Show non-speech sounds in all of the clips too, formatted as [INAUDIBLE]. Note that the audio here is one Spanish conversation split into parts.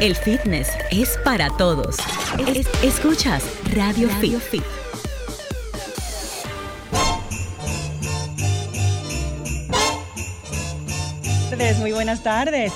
El fitness es para todos. Es- escuchas Radio, Fit. Fit. muy buenas tardes.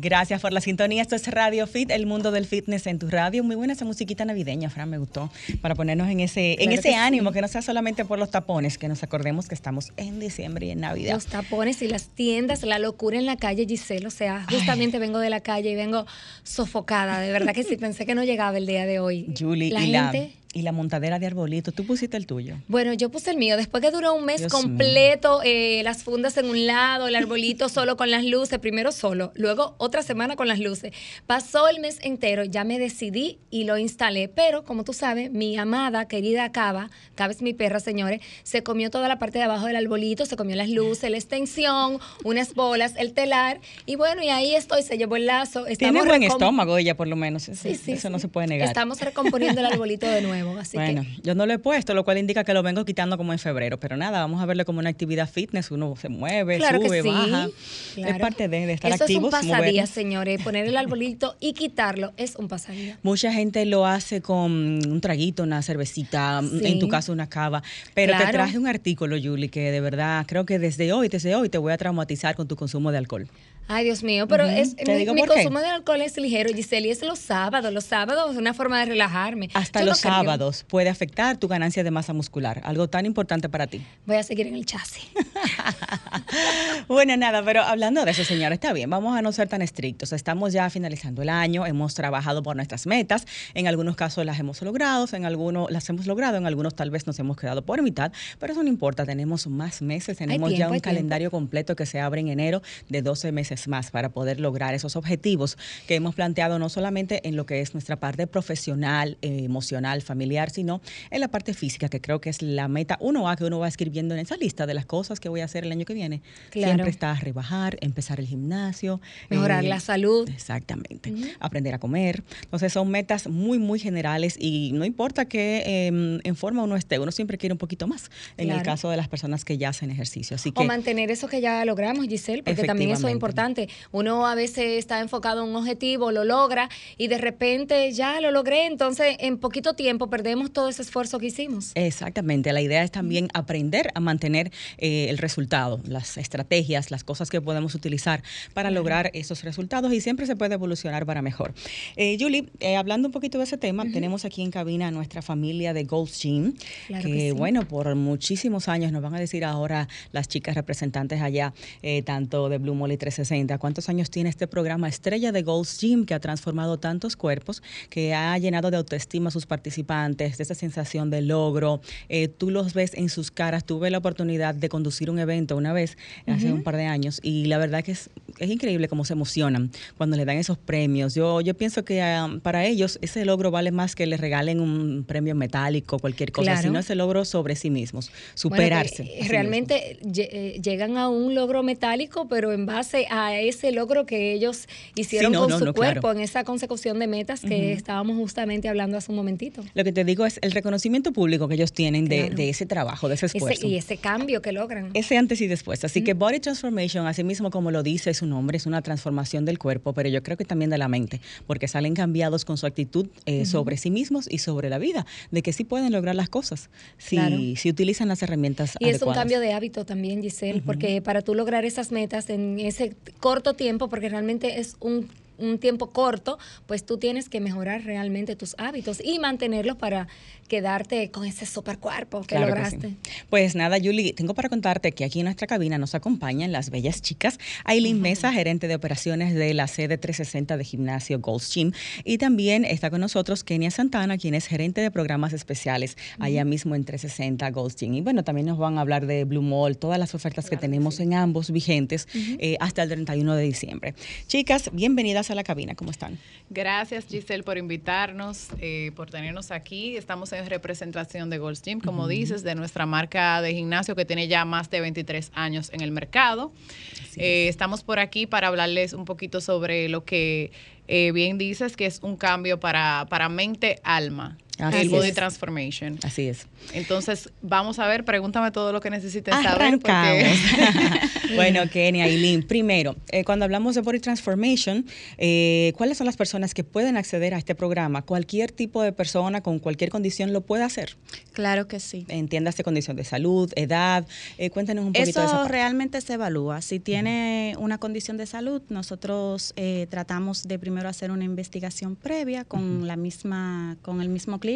Gracias por la sintonía. Esto es Radio Fit, el mundo del fitness en tu radio. Muy buena esa musiquita navideña, Fran, me gustó. Para ponernos en ese, en ese que ánimo, sí. que no sea solamente por los tapones, que nos acordemos que estamos en diciembre y en Navidad. Los tapones y las tiendas, la locura en la calle, Giselle. O sea, justamente vengo de la calle y vengo sofocada. De verdad que sí, [LAUGHS] pensé que no llegaba el día de hoy. Julie, la y, gente. la, y la montadera de arbolito. Tú pusiste el tuyo. Bueno, yo puse el mío. Después que duró un mes Dios completo, eh, las fundas en un lado, el arbolito [LAUGHS] solo con las luces, primero solo, luego otra semana con las luces. Pasó el mes entero, ya me decidí y lo instalé. Pero, como tú sabes, mi amada, querida Cava, Cava es mi perra, señores, se comió toda la parte de abajo del arbolito, se comió las luces, la extensión, unas bolas, el telar. Y bueno, y ahí estoy, se llevó el lazo. Tiene Estamos buen recom- estómago ella, por lo menos. Sí, sí, eso no sí. se puede negar. Estamos recomponiendo el arbolito de nuevo, [LAUGHS] así bueno, que... yo no lo he puesto, lo cual indica que lo vengo quitando como en febrero. Pero nada, vamos a verlo como una actividad fitness. Uno se mueve, Claro sube, que sí. baja. claro. Es parte de, de estar Eso activos. es un pasadía, señores. Poner el arbolito y quitarlo es un pasadía. Mucha gente lo hace con un traguito, una cervecita, Sí. en tu caso una cava. Pero te traje un artículo, Julie, que de verdad creo que desde hoy, desde hoy te voy a traumatizar con tu consumo de alcohol. Ay, Dios mío, pero es, mi, consumo de alcohol es ligero, Giselle, y es los sábados. Los sábados es una forma de relajarme. Hasta Yo no los creo- sábados puede afectar tu ganancia de masa muscular, algo tan importante para ti. Voy a seguir en el chasis. [LAUGHS] Bueno, nada, pero hablando de eso, señora, está bien, vamos a no ser tan estrictos. Estamos ya finalizando el año, hemos trabajado por nuestras metas, en algunos casos las hemos logrado, en algunos las hemos logrado, en algunos tal vez nos hemos quedado por mitad, pero eso no importa, tenemos más meses, tenemos ya un calendario completo que se abre en enero de 12 meses más para poder lograr esos objetivos que hemos planteado no solamente en lo que es nuestra parte profesional, eh, emocional, familiar, sino en la parte física, que creo que es la meta 1A que uno va escribiendo en esa lista de las cosas que voy a hacer el año que viene. Claro. Siempre está rebajar, empezar el gimnasio. Mejorar eh, la salud. Exactamente. Aprender a comer. Entonces son metas muy, muy generales y no importa que eh, en forma uno esté, uno siempre quiere un poquito más en el caso de las personas que ya hacen ejercicio. Así O que mantener eso que ya logramos, Giselle, porque también eso es importante. Uno a veces está enfocado en un objetivo, lo logra y de repente ya lo logré, entonces en poquito tiempo perdemos todo ese esfuerzo que hicimos. Exactamente, la idea es también aprender a mantener eh, el resultado, las estrategias, las cosas que podemos utilizar para lograr esos resultados y siempre se puede evolucionar para mejor. Eh, Julie, eh, hablando un poquito de ese tema, tenemos aquí en cabina a nuestra familia de Gold's Gym, Claro que, que sí. bueno, por muchísimos años nos van a decir ahora las chicas representantes allá, eh, tanto de Blue Molly 360, cuántos años tiene este programa estrella de Gold's Gym que ha transformado tantos cuerpos, que ha llenado de autoestima a sus participantes, de esa sensación de logro. Eh, tú los ves en sus caras. Tuve la oportunidad de conducir un evento una vez, hace un par de años, y la verdad que es, es increíble cómo se emocionan cuando le dan esos premios. Yo, yo pienso que ah, para ellos ese logro vale más que les regalen un premio metálico, cualquier cosa, Claro. sino ese logro sobre sí mismos, superarse. sí realmente eh, llegan a un logro metálico, pero en base a ese logro que ellos hicieron no, con no, su no, cuerpo, claro. en esa consecución de metas que estábamos justamente hablando hace un momentito. Lo que te digo es el reconocimiento público que ellos tienen de, Claro. de ese trabajo, de ese Ese- esfuerzo. y ese cambio que logran. Ese antes y después. Así que Body Transformation, así mismo como lo dice su nombre, es una transformación del cuerpo, pero yo creo que también de la mente, porque salen cambiados con su actitud eh, sobre sí mismos y sobre la vida, de que sí pueden lograr las cosas si, Claro. si utilizan las herramientas Y es un cambio de hábito también, Giselle, porque para tú lograr esas metas en ese corto tiempo, porque realmente es un, un tiempo corto, pues tú tienes que mejorar realmente tus hábitos y mantenerlos para quedarte con ese super cuerpo que Claro que lograste. sí. Pues nada, Julie, tengo para contarte que aquí en nuestra cabina nos acompañan las bellas chicas. Aileen Mesa, gerente de operaciones de la sede 360 de gimnasio Gold's Gym. Y también está con nosotros Kenia Santana, quien es gerente de programas especiales allá mismo en 360 Gold's Gym. Y bueno, también nos van a hablar de Blue Mall, todas las ofertas que tenemos en ambos vigentes eh, hasta el 31 de diciembre. Chicas, bienvenidas a la cabina. ¿Cómo están? Gracias Giselle por invitarnos, eh, por tenernos aquí. Estamos en representación de Gold's Gym, como dices, de nuestra marca de gimnasio que tiene ya más de 23 años en el mercado. Eh, estamos por aquí para hablarles un poquito sobre lo que eh, bien dices, que es un cambio para, para mente-alma. Así el Body es. Transformation. Así es. Entonces, vamos a ver, pregúntame todo lo que necesiten saber. porque- Arrancamos. [LAUGHS] bueno, Kenia, Aileen, primero, eh, cuando hablamos de Body Transformation, eh, ¿cuáles son las personas que pueden acceder a este programa? Cualquier tipo de persona con cualquier condición lo puede hacer. Claro que sí. Entiéndase condición de salud, edad. Eh, cuéntenos un poquito de esa Eso parte. realmente se evalúa. Si tiene una condición de salud, nosotros eh, tratamos de primero hacer una investigación previa con la misma, con el mismo cliente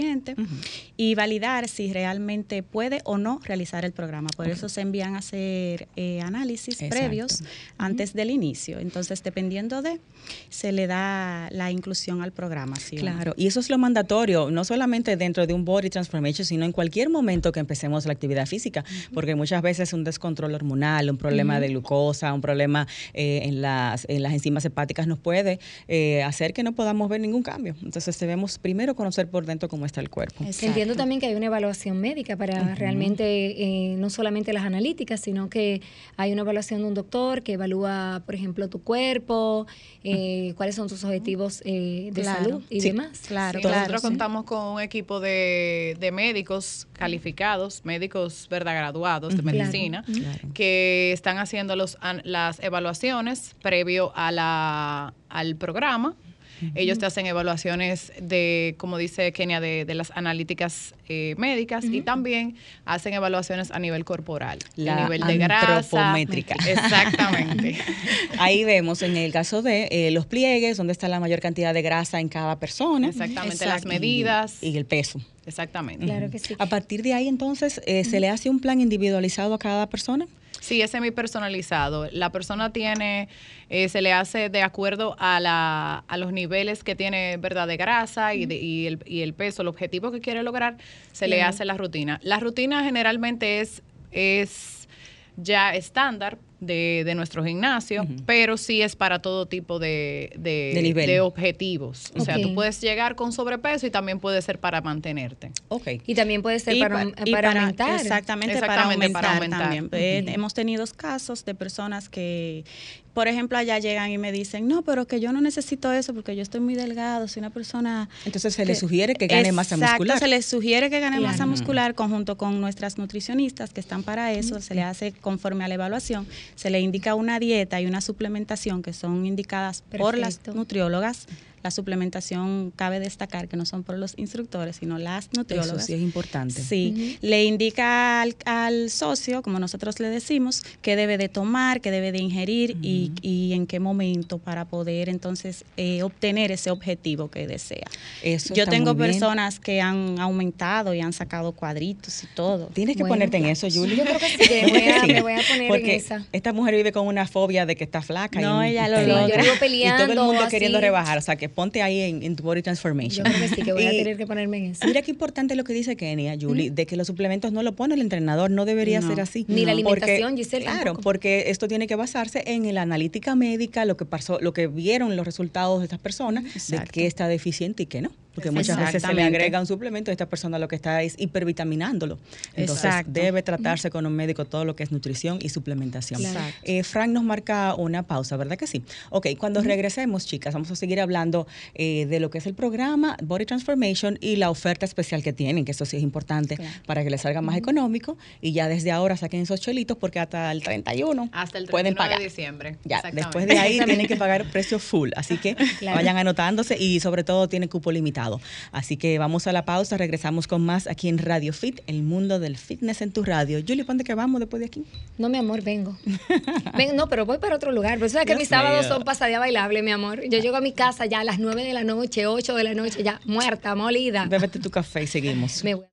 y validar si realmente puede o no realizar el programa. Por eso se envían a hacer eh, análisis Exacto. previos antes del inicio. Entonces, dependiendo de, se le da la inclusión al programa. Claro, y eso es lo mandatorio, no solamente dentro de un body transformation, sino en cualquier momento que empecemos la actividad física, porque muchas veces un descontrol hormonal, un problema de glucosa, un problema eh, en, las, en las enzimas hepáticas nos puede eh, hacer que no podamos ver ningún cambio. Entonces debemos primero conocer por dentro cómo está el cuerpo. Exacto. Entiendo también que hay una evaluación médica para realmente, eh, no solamente las analíticas, sino que hay una evaluación de un doctor que evalúa, por ejemplo, tu cuerpo, eh, cuáles son tus objetivos eh, de Claro. salud y Sí. demás. Claro, Sí, claro. nosotros sí. contamos con un equipo de, de médicos calificados, médicos verdad graduados de medicina, Claro. Que están haciendo los, an- las evaluaciones previo a la, al programa. Ellos te hacen evaluaciones de, como dice Kenia, de, de las analíticas eh, médicas y también hacen evaluaciones a nivel corporal, La a nivel de grasa. antropométrica. [LAUGHS] Exactamente. [LAUGHS] Ahí vemos en el caso de eh, los pliegues, donde está la mayor cantidad de grasa en cada persona. Exactamente, las medidas. Y el peso. Exactamente. Claro que sí. A partir de ahí, entonces, eh, ¿se le hace un plan individualizado a cada persona? Sí, es semi-personalizado. La persona tiene, eh, se le hace de acuerdo a, la, a los niveles que tiene, ¿verdad?, de grasa y, de- y el, y el peso, el objetivo que quiere lograr, se le hace la rutina. La rutina generalmente es, es ya estándar de, de nuestro gimnasio, pero sí es para todo tipo de, de, De nivel. de objetivos. O sea, tú puedes llegar con sobrepeso y también puede ser para mantenerte. Ok. Y también puede ser para, para aumentar. Exactamente, para Exactamente, aumentar, para aumentar. también. Eh, Hemos tenido casos de personas que, por ejemplo, allá llegan y me dicen, no, pero que yo no necesito eso porque yo estoy muy delgado, soy una persona... Entonces se le sugiere que gane masa Exacto, muscular. se les sugiere que gane masa Claro. muscular conjunto con nuestras nutricionistas que están para eso, se le hace conforme a la evaluación, se le indica una dieta y una suplementación que son indicadas por las nutriólogas. La suplementación cabe destacar que no son por los instructores, sino las Eso nutriólogas. sí es importante. Sí, le indica al, al socio, como nosotros le decimos, qué debe de tomar, qué debe de ingerir y, y en qué momento para poder entonces eh, obtener ese objetivo que desea. Eso Yo tengo personas que han aumentado y han sacado cuadritos y todo. Tienes que Bueno, ponerte en eso, Julie. Yo creo que [LAUGHS] sí, que me voy a- me voy a poner en Porque esa. esta mujer vive con una fobia de que está flaca. No, y, ella lo y- logra. y Yo vivo todo el mundo así. queriendo rebajar. O sea, que ponte ahí en, en tu body transformation. Yo creo que sí, que voy a [LAUGHS] tener que ponerme en eso. Mira qué importante lo que dice Kenia, Julie, de que los suplementos no lo pone el entrenador, no debería No. ser así. Ni la Porque- alimentación, Giselle, Claro, tampoco. porque esto tiene que basarse en la analítica médica, lo que pasó, lo que vieron los resultados de estas personas, de qué está deficiente y qué no. Porque muchas veces se le agrega un suplemento y esta persona lo que está es hipervitaminándolo. Entonces Exacto. debe tratarse con un médico todo lo que es nutrición y suplementación. Eh, Frank nos marca una pausa, ¿verdad que sí? Ok, cuando regresemos, chicas, vamos a seguir hablando eh, de lo que es el programa Body Transformation y la oferta especial que tienen, que eso sí es importante Claro. para que les salga más económico y ya desde ahora saquen esos chelitos porque hasta el 31 Hasta el 31 pueden pagar. de diciembre. Ya, después de ahí [LAUGHS] tienen que pagar precio full, así que Claro. vayan anotándose y sobre todo tiene cupo limitado. Así que vamos a la pausa, regresamos con más aquí en Radio Fit, el mundo del fitness en tu radio. Julie, ¿cuándo que vamos después de aquí? No, mi amor, vengo. [LAUGHS] Ven, no, pero voy para otro lugar. Pero sabes que mis sábados son pasadía bailable, mi amor. Yo llego a mi casa ya a las 9 de la noche, 8 de la noche, ya muerta, molida. Bébete tu café y seguimos. Me voy.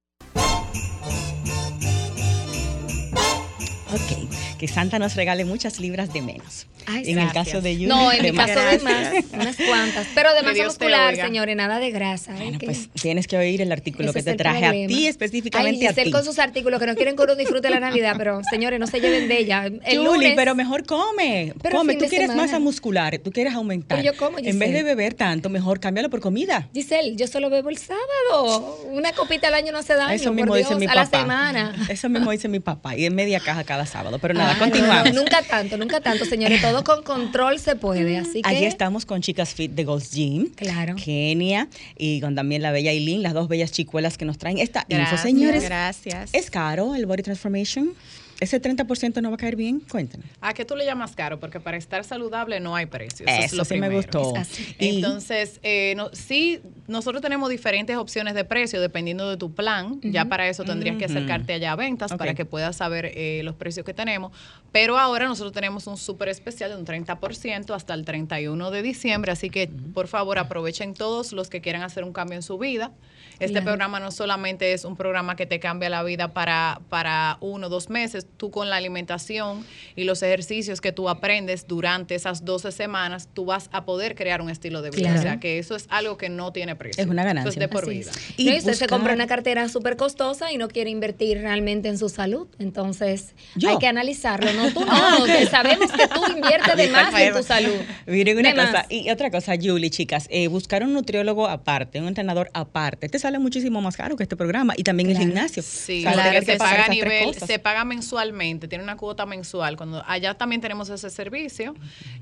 Que Santa nos regale muchas libras de menos. Ay, en el caso de Julie, No, en de mi más. caso de más, unas cuantas. Pero de masa muscular, señores, nada de grasa. Bueno, pues tienes que oír el artículo Ese que te traje a ti, Ay, específicamente a Giselle ti. con sus artículos que no quieren que uno disfrute la Navidad, pero señores, no se lleven de ella. El Julie, lunes, pero mejor come. Pero come. Tú quieres semana. masa muscular, tú quieres aumentar. Pero yo como, En vez de Giselle. beber tanto, mejor cámbialo por comida. Giselle, yo solo bebo el sábado. Una copita al año no hace daño, Eso por mismo Dios, dice mi a la papá. semana. Eso mismo dice mi papá. Y en media caja cada sábado. Pero nada, nada. Continuamos. Nunca tanto, nunca tanto, señores. [LAUGHS] Todo con control se puede. Así que. Allí estamos con Chicas Fit de Gold's Gym. Claro. Kenia y con también la bella Eileen, las dos bellas chicuelas que nos traen esta info. Señores, Gracias. ¿es caro el Body Transformation? ¿Ese 30% no va a caer bien? Cuéntanos. ¿A qué tú le llamas caro? Porque para estar saludable no hay precio. Eso, es lo sí me primero. gustó. Así. Y- Entonces, eh, no- sí, nosotros tenemos diferentes opciones de precio dependiendo de tu plan. Ya para eso tendrías que acercarte allá a ventas para que puedas saber eh, los precios que tenemos. Pero ahora nosotros tenemos un súper especial de un 30% hasta el 31 de diciembre. Así que, por favor, aprovechen todos los que quieran hacer un cambio en su vida. Este Claro. programa no solamente es un programa que te cambia la vida para, para uno o dos meses, tú con la alimentación y los ejercicios que tú aprendes durante esas 12 semanas, tú vas a poder crear un estilo de vida. Claro. O sea, que eso es algo que no tiene precio. Es una Eso ganancia. es de por vida. es. Y No, usted se compra una cartera súper costosa y no quiere invertir realmente en su salud. Entonces, Yo. hay que analizarlo. No, tú [LAUGHS] no, que sabemos que tú inviertes de [LAUGHS] más en tu salud. Miren una De cosa, más. y otra cosa, Julie, chicas, eh, buscar un nutriólogo aparte, un entrenador aparte, te sale muchísimo más caro que este programa y también el gimnasio. Sí, O sea, porque tener que se paga a nivel, se paga mensualmente, tiene una cuota mensual. Cuando allá también tenemos ese servicio,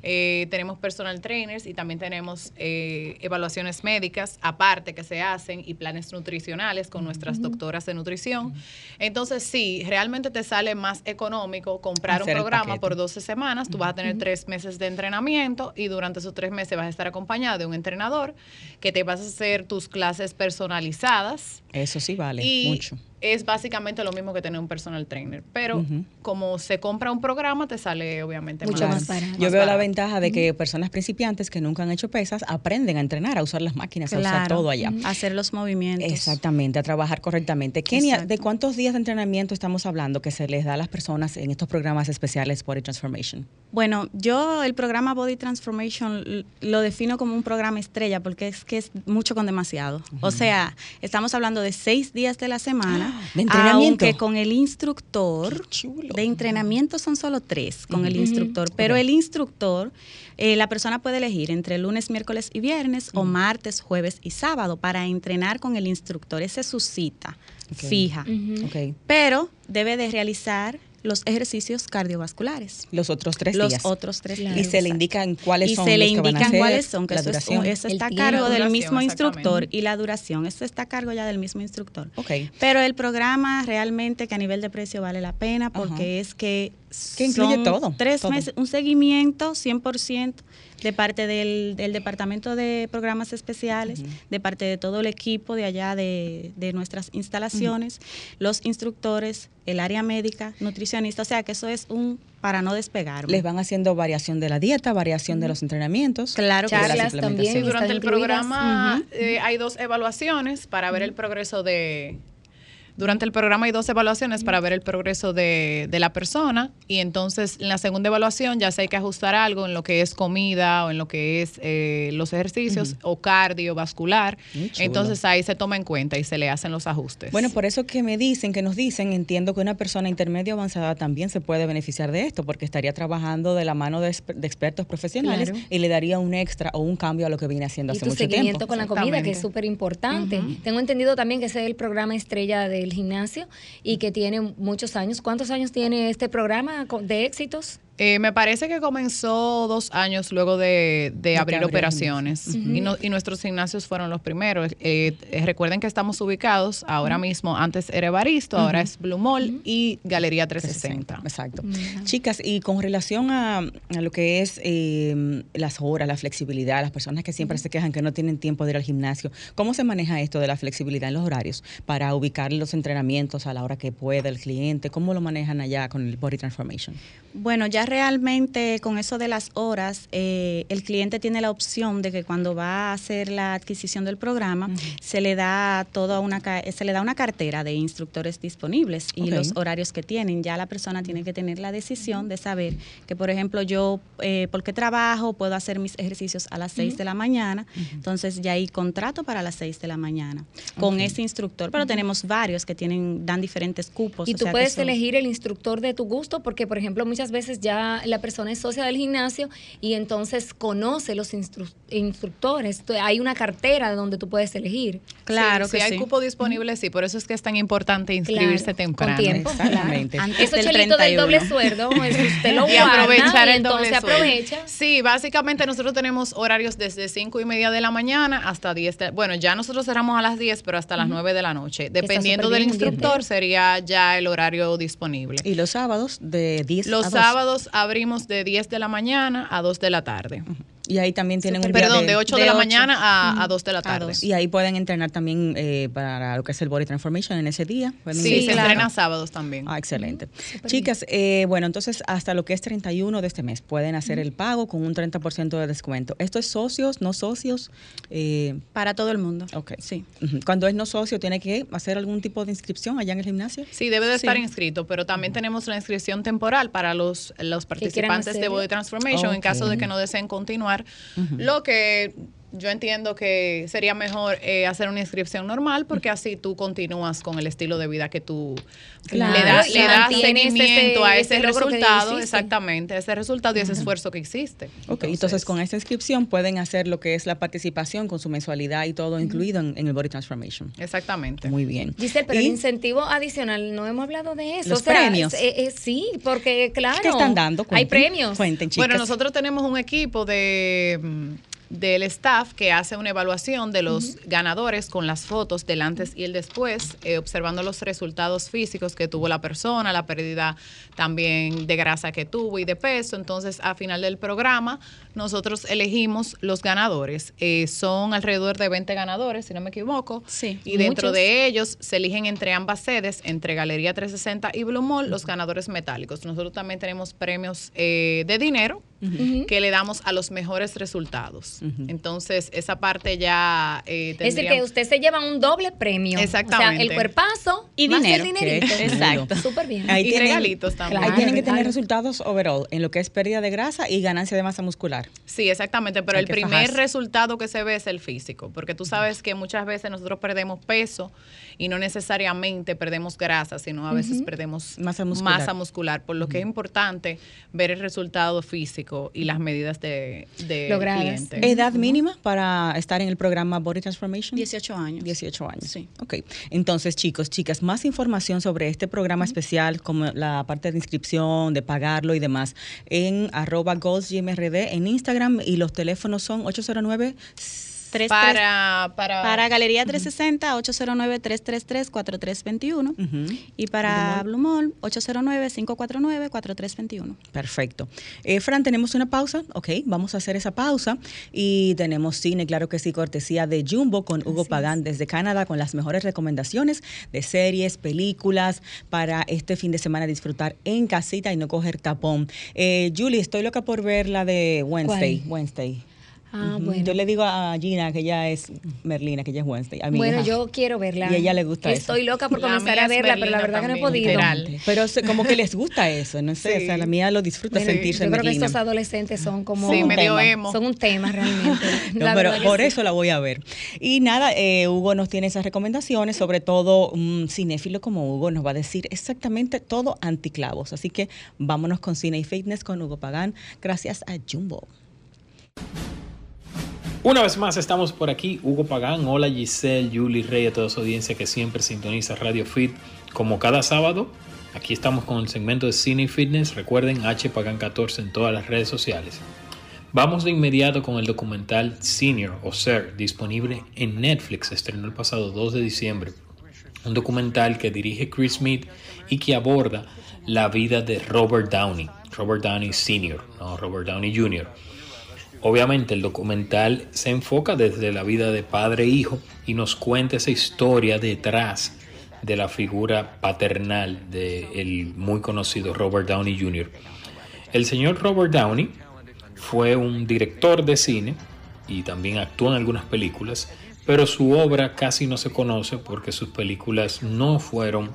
eh, tenemos personal trainers y también tenemos eh, evaluaciones médicas aparte que se hacen y planes nutricionales con nuestras doctoras de nutrición. Entonces sí, realmente te sale más económico comprar Hacer un programa por 12 semanas. Tú vas a tener tres meses de entrenamiento y durante esos tres meses vas a estar acompañada de un entrenador que te vas a hacer tus clases personalizadas. Eso sí vale Y mucho. Es básicamente lo mismo que tener un personal trainer. Pero como se compra un programa, te sale obviamente Mucho más, más barato. Yo veo la ventaja de que personas principiantes que nunca han hecho pesas aprenden a entrenar, a usar las máquinas, a usar todo allá. Hacer los movimientos. Exactamente, a trabajar correctamente. Kenia, Exacto. ¿de cuántos días de entrenamiento estamos hablando que se les da a las personas en estos programas especiales Body Transformation? Bueno, yo el programa Body Transformation lo defino como un programa estrella porque es que es mucho con demasiado. O sea, estamos hablando de seis días de la semana. ¿De entrenamiento? Aunque con el instructor, chulo. de entrenamiento son solo tres con el instructor. Pero el instructor, eh, la persona puede elegir entre lunes, miércoles y viernes o martes, jueves y sábado para entrenar con el instructor. Esa es su cita fija. Pero debe de realizar los ejercicios cardiovasculares. Los otros tres los días. otros tres Claro. días. Y se le indican cuáles y son se le los que van a indican hacer, cuáles son, que la eso, es- eso está a cargo del mismo instructor y la duración, eso está a cargo ya del mismo instructor. Ok. Pero el programa realmente que a nivel de precio vale la pena porque es que Que incluye son todo, Tres todo. meses, un seguimiento 100% de parte del, del Departamento de Programas Especiales, de parte de todo el equipo de allá de, de nuestras instalaciones, los instructores, el área médica, nutricionista, o sea que eso es un para no despegar. Les van haciendo variación de la dieta, variación de los entrenamientos. Claro que de la Charlas también. Sí, durante el incluidas. programa eh, hay dos evaluaciones para ver el progreso de... Durante el programa hay dos evaluaciones para ver el progreso de, de la persona y entonces en la segunda evaluación ya se hay que ajustar algo en lo que es comida o en lo que es eh, los ejercicios o cardiovascular. Entonces ahí se toma en cuenta y se le hacen los ajustes. Bueno, por eso que me dicen, que nos dicen, entiendo que una persona intermedio avanzada también se puede beneficiar de esto, porque estaría trabajando de la mano de, exper- de expertos profesionales Claro. y le daría un extra o un cambio a lo que viene haciendo Y hace tu mucho seguimiento tiempo. con la comida, que es súper importante. Tengo entendido también que ese es el programa estrella del gimnasio y que tiene muchos años. ¿Cuántos años tiene este programa de éxitos? Eh, me parece que comenzó dos años luego de, abrir operaciones y, no- y nuestros gimnasios fueron los primeros. Eh, eh, recuerden que estamos ubicados ahora mismo, antes era Evaristo, ahora es Blue Mall y Galería 360. Exacto. Chicas, y con relación a, a lo que es eh, las horas, la flexibilidad, las personas que siempre se quejan que no tienen tiempo de ir al gimnasio, ¿cómo se maneja esto de la flexibilidad en los horarios para ubicar los entrenamientos a la hora que pueda el cliente? ¿Cómo lo manejan allá con el Body Transformation? Bueno, ya realmente con eso de las horas, eh, el cliente tiene la opción de que cuando va a hacer la adquisición del programa, se le da toda una se le da una cartera de instructores disponibles y los horarios que tienen. Ya la persona tiene que tener la decisión de saber que, por ejemplo, yo eh, porque trabajo puedo hacer mis ejercicios a las 6 de la mañana, entonces ya hay contrato para las 6 de la mañana con ese instructor, pero tenemos varios que tienen dan diferentes cupos. Y o tú sea puedes elegir el instructor de tu gusto, porque, por ejemplo, muchas muchas veces ya la persona es socia del gimnasio y entonces conoce los instru- instructores. Hay una cartera donde tú puedes elegir. Claro Sí, que si hay sí. cupo disponible, sí. Por eso es que es tan importante inscribirse Claro, temprano. Con tiempo. Exactamente. claro. Antes Esos del chelitos del 31. doble sueldo, [LAUGHS] eso usted lo y guarda aprovechar y el doble sueldo. aprovecha. Sí, básicamente nosotros tenemos horarios desde 5 y media de la mañana hasta 10. de- bueno, ya nosotros cerramos a las 10, pero hasta las 9 de la noche. Dependiendo del instructor, sería ya el horario disponible. Y los sábados de 10 a Los 2. Sábados abrimos de 10 de la mañana a 2 de la tarde. Y ahí también tienen un día Perdón, de 8 de, de la mañana a, a 2 de la tarde. Y ahí pueden entrenar también eh, para lo que es el Body Transformation en ese día. Pueden Sí, ingresar. se claro. entrena sábados también. Ah, excelente. Chicas, eh, bueno, entonces hasta lo que es 31 de este mes pueden hacer el pago con un 30% de descuento. ¿Esto es socios, no socios? Eh, Para todo el mundo. ok. Sí. Cuando es no socio, ¿tiene que hacer algún tipo de inscripción allá en el gimnasio? Sí, debe de estar Sí. inscrito, pero también tenemos la inscripción temporal para los, los participantes de. Body Transformation en caso de que no deseen continuar. Lo que yo entiendo que sería mejor eh, hacer una inscripción normal porque así tú continúas con el estilo de vida que tú Claro, le das, y le das mantienes seguimiento a ese- resultado, exactamente, ese resultado y ese esfuerzo que hiciste. Ok, entonces, con esta inscripción pueden hacer lo que es la participación con su mensualidad y todo incluido en, en el Body Transformation. Exactamente. Muy bien. Giselle, pero Y- el incentivo adicional, no hemos hablado de eso. Los o sea, premios. eh, eh, sí, porque claro. ¿Qué están dando? Hay Cuenten. premios. Cuenten, chicas. Bueno, nosotros tenemos un equipo de mm, del staff que hace una evaluación de los ganadores con las fotos del antes y el después, eh, observando los resultados físicos que tuvo la persona, la pérdida también de grasa que tuvo y de peso. Entonces, a final del programa, nosotros elegimos los ganadores. Eh, son alrededor de 20 ganadores, si no me equivoco. Sí, Y dentro muchos. de ellos se eligen entre ambas sedes, entre Galería 360 y Blue Mall, los ganadores metálicos. Nosotros también tenemos premios eh, de dinero que le damos a los mejores resultados. Entonces, esa parte ya eh, Es decir, que usted se lleva un doble premio. Exactamente. O sea, el cuerpazo Y más dinero. el dinerito. Qué Exacto. Súper bien. Ahí y tienen- regalitos también. Ahí Claro, tienen que tener claro. resultados overall en lo que es pérdida de grasa y ganancia de masa muscular. Sí, exactamente, pero Hay el primer fajarse. resultado que se ve es el físico, porque tú sabes que muchas veces nosotros perdemos peso y no necesariamente perdemos grasa, sino a veces perdemos Masa muscular. masa muscular, por lo que es importante ver el resultado físico y las medidas de, de Logradas. cliente. ¿Edad mínima para estar en el programa Body Transformation? 18 años. 18 años. Sí. Ok. Entonces, chicos, chicas, más información sobre este programa especial, como la parte de inscripción, de pagarlo y demás, en arroba goalsgmrd en Instagram y los teléfonos son 809 Tres, tres- para, para, para Galería 360, 809-333-4321. Ujú. Y para Blue Mall, 809-549-4321. Perfecto. Eh, Fran, tenemos una pausa. Ok, vamos a hacer esa pausa. Y tenemos cine, claro que sí, cortesía de Jumbo con Hugo Pagán desde Canadá con las mejores recomendaciones de series, películas para este fin de semana disfrutar en casita y no coger tapón. Eh, Julie, estoy loca por ver la de Wednesday. ¿Cuál? Wednesday. Ah, bueno. Yo le digo a Gina que ella es Merlina, que ella es Wednesday. A mi Bueno, hija. yo quiero verla. Y a ella le gusta eso. Estoy loca por La comenzar a verla, pero la verdad que no he podido. literal. Pero se- como que les gusta eso, no sé, o sea, Sí. la mía lo disfruta Bueno, sentirse yo creo que estos adolescentes son como Sí, un medio tema. emo. son un tema realmente. [LAUGHS] No, pero por sí. eso la voy a ver. Y nada, eh, Hugo nos tiene esas recomendaciones, sobre todo un cinéfilo como Hugo nos va a decir exactamente todo anticlavos. Así que vámonos con Cine y Fitness con Hugo Pagán, gracias a Jumbo. Una vez más estamos por aquí, Hugo Pagán, hola Giselle, Julie Rey, a toda su audiencia que siempre sintoniza Radio Fit. Como cada sábado, aquí estamos con el segmento de Cine Fitness, recuerden H Pagán 14 en todas las redes sociales. Vamos de inmediato con el documental Senior o Ser, disponible en Netflix, estrenó el pasado 2 de diciembre. Un documental que dirige Chris Smith y que aborda la vida de Robert Downey, Robert Downey Sr., no Robert Downey Jr. Obviamente el documental se enfoca desde la vida de padre e hijo y nos cuenta esa historia detrás de la figura paternal del muy conocido Robert Downey Jr. El señor Robert Downey fue un director de cine y también actuó en algunas películas, pero su obra casi no se conoce porque sus películas no fueron,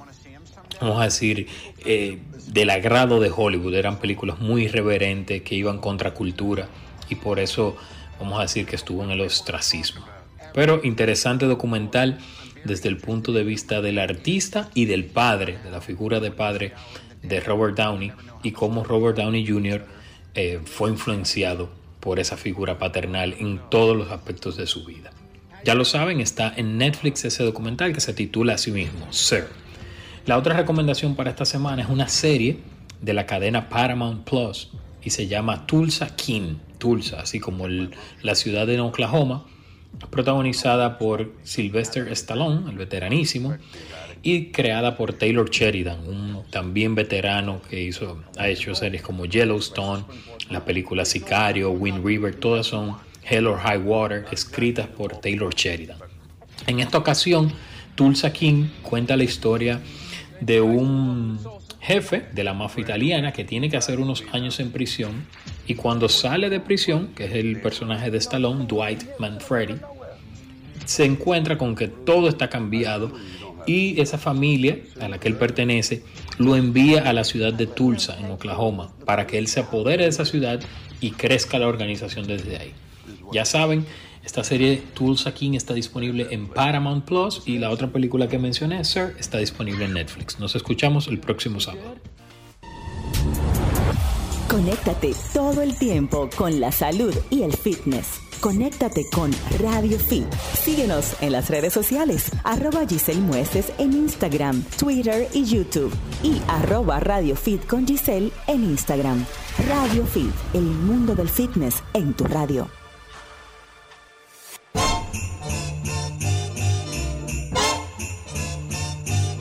vamos a decir, eh, del agrado de Hollywood. Eran películas muy irreverentes que iban contra cultura y por eso vamos a decir que estuvo en el ostracismo. Pero interesante documental desde el punto de vista del artista y del padre, de la figura de padre de Robert Downey y cómo Robert Downey Jr. Eh, fue influenciado por esa figura paternal en todos los aspectos de su vida. Ya lo saben, está en Netflix ese documental que se titula a sí mismo, Sir. La otra recomendación para esta semana es una serie de la cadena Paramount Plus y se llama Tulsa King, Tulsa, así como la ciudad de Oklahoma, protagonizada por Sylvester Stallone, el veteranísimo, y creada por Taylor Sheridan, un también veterano que hizo, ha hecho series como Yellowstone, la película Sicario, Wind River, todas son Hell or High Water, escritas por Taylor Sheridan. En esta ocasión, Tulsa King cuenta la historia de un jefe de la mafia italiana que tiene que hacer unos años en prisión y cuando sale de prisión, que es el personaje de Stallone, Dwight Manfredi, se encuentra con que todo está cambiado y esa familia a la que él pertenece lo envía a la ciudad de Tulsa, en Oklahoma, para que él se apodere de esa ciudad y crezca la organización desde ahí. Ya saben, esta serie Tulsa King está disponible en Paramount Plus y la otra película que mencioné, Sir, está disponible en Netflix. Nos escuchamos el próximo sábado. Conéctate todo el tiempo con la salud y el fitness. Conéctate con Radio Fit. Síguenos en las redes sociales, arroba Giselle Mueces en Instagram, Twitter y YouTube. Y arroba Radio Fit con Giselle en Instagram. Radio Fit, el mundo del fitness en tu radio.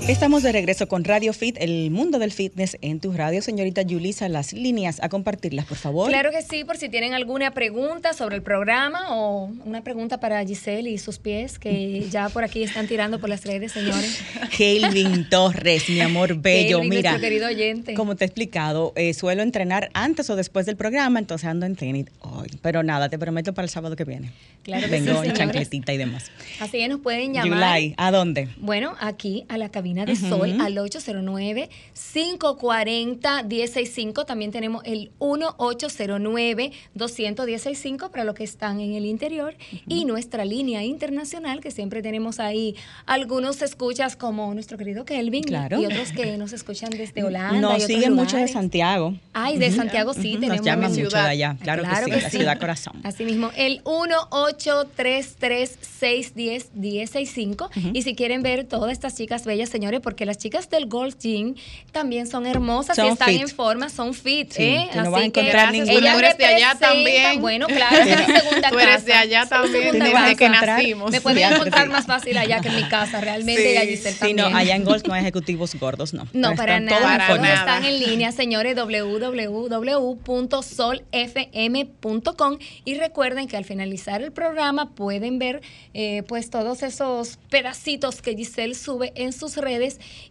Estamos de regreso con Radio Fit, el mundo del fitness en tu radio. Señorita Yulisa, las líneas a compartirlas, por favor. Claro que sí, por si tienen alguna pregunta sobre el programa o una pregunta para Giselle y sus pies, que [LAUGHS] ya por aquí están tirando por las redes, señores. [LAUGHS] Kelvin Torres, mi amor [LAUGHS] bello. Kelvin, Mira, nuestro querido oyente. como te he explicado, eh, suelo entrenar antes o después del programa, entonces ando en tenis hoy. Pero nada, te prometo para el sábado que viene. Claro que Vengo sí, en chancletita y demás. Así que nos pueden llamar. Yulai, ¿a dónde? Bueno, aquí a la cabina de Sol al 809-540-165. También tenemos el 1809-200-165 para los que están en el interior. Y nuestra línea internacional, que siempre tenemos ahí algunos escuchas como nuestro querido Kelvin Claro. y otros que nos escuchan desde Holanda. Nos siguen mucho de. Santiago. Ay, de Santiago sí, Ujú, tenemos Nos llaman mucho de allá. Claro, Claro que que sí, la sí. ciudad corazón. Así mismo, el 1-833-610-1065. Y si quieren ver todas estas chicas bellas, señores, porque las chicas del Gold Gym también son hermosas y Son están fit. en forma, son fit. Sí, ¿eh? tú no Así vas a que encontrar ellas ninguna- Tú eres de allá también. Bueno, claro, es mi segunda [LAUGHS] Tú casa. eres de allá también, desde que nacimos. Me pueden encontrar más fácil allá que en mi casa, realmente, Sí. y a Giselle Sí, también. no, allá en Golf no hay ejecutivos gordos, no. No, para están nada. Para Todos forma. nada. están en línea, señores, www.solfm.com y recuerden que al finalizar el programa pueden ver eh, pues todos esos pedacitos que Giselle sube en sus redes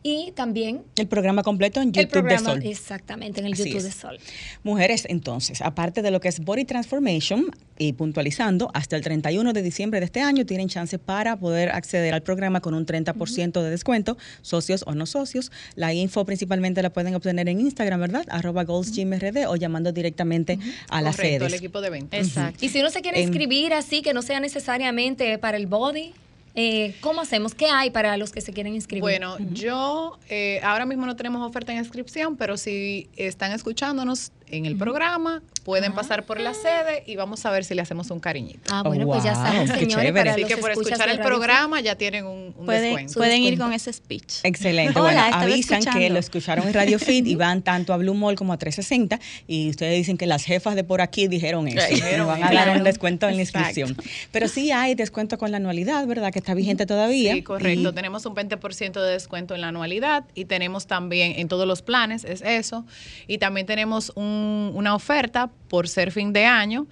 y también El programa completo en el YouTube programa de Sol. exactamente en el Así YouTube es. de Sol. Mujeres, entonces, aparte de lo que es Body Transformation y puntualizando, hasta el 31 de diciembre de este año tienen chance para poder acceder al programa con un 30% de descuento, socios o no socios. La info principalmente la pueden obtener en Instagram, ¿verdad? Arroba GoldsGymRD o llamando directamente a las Correcto, el sedes. equipo de ventas. Exacto. Y si uno se quiere inscribir así, que no sea necesariamente para el body, eh, ¿cómo hacemos? ¿Qué hay para los que se quieren inscribir? Bueno, yo eh, ahora mismo no tenemos oferta en inscripción, pero si están escuchándonos en el programa, pueden pasar por la sede y vamos a ver si le hacemos un cariñito. Ah, Oh, bueno, pues ya saben, señores, para Así los que por escuchar el Radio programa ya tienen un, un Pueden, descuento. pueden ir con ese speech. Excelente. Hola, bueno, avisan que lo escucharon en Radio Fit y van tanto a Blue Mall como a 360 y ustedes dicen que las jefas de por aquí dijeron eso. Dijeron van a dar un descuento en la Exacto. inscripción. Pero sí hay descuento con la anualidad, ¿verdad? Que está vigente todavía. Sí, correcto. Y- Tenemos un 20% de descuento en la anualidad y tenemos también en todos los planes, es eso. Y también tenemos un- una oferta por ser fin de año,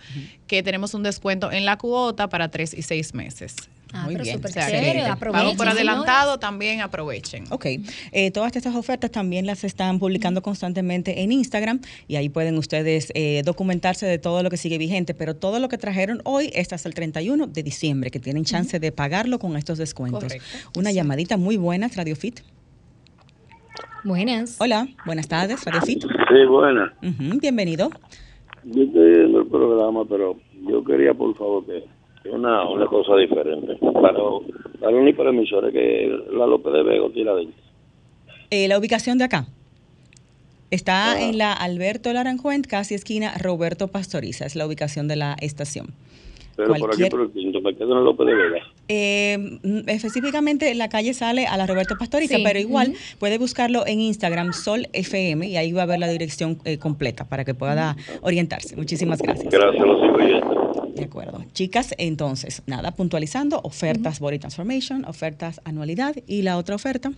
que tenemos un descuento en la cuota para tres y seis meses. Ah, Muy pero bien. súper O sea, aprovechen, por señores. adelantado, también aprovechen. Ok, Eh, todas estas ofertas también las están publicando constantemente en Instagram y ahí pueden ustedes eh, documentarse de todo lo que sigue vigente, pero todo lo que trajeron hoy está hasta el 31 de diciembre, que tienen chance de pagarlo con estos descuentos. Correcto. Una llamadita muy buena, Radio Fit. Buenas. Hola, buenas tardes, Radio Fit. Sí, buena. Ujú, bienvenido. Yo estoy viendo el programa, pero yo quería, por favor, que, una, una cosa diferente. Para, para un hiperemisor que la López de Vega tira de Eh, la ubicación de acá. Está Ah. en la Alberto Laranjuent, casi esquina Roberto Pastoriza, es la ubicación de la estación. Pero por aquí por el quinto, me quedo en López de Vega. Eh, mm, específicamente la calle sale a la Roberto Pastoriza, Sí, pero igual puede buscarlo en Instagram Sol FM y ahí va a ver la dirección eh, completa para que pueda orientarse. Muchísimas gracias. Gracias, lo sigo oyendo. De acuerdo. Chicas, entonces, nada, puntualizando, ofertas Body Transformation, ofertas anualidad y la otra oferta.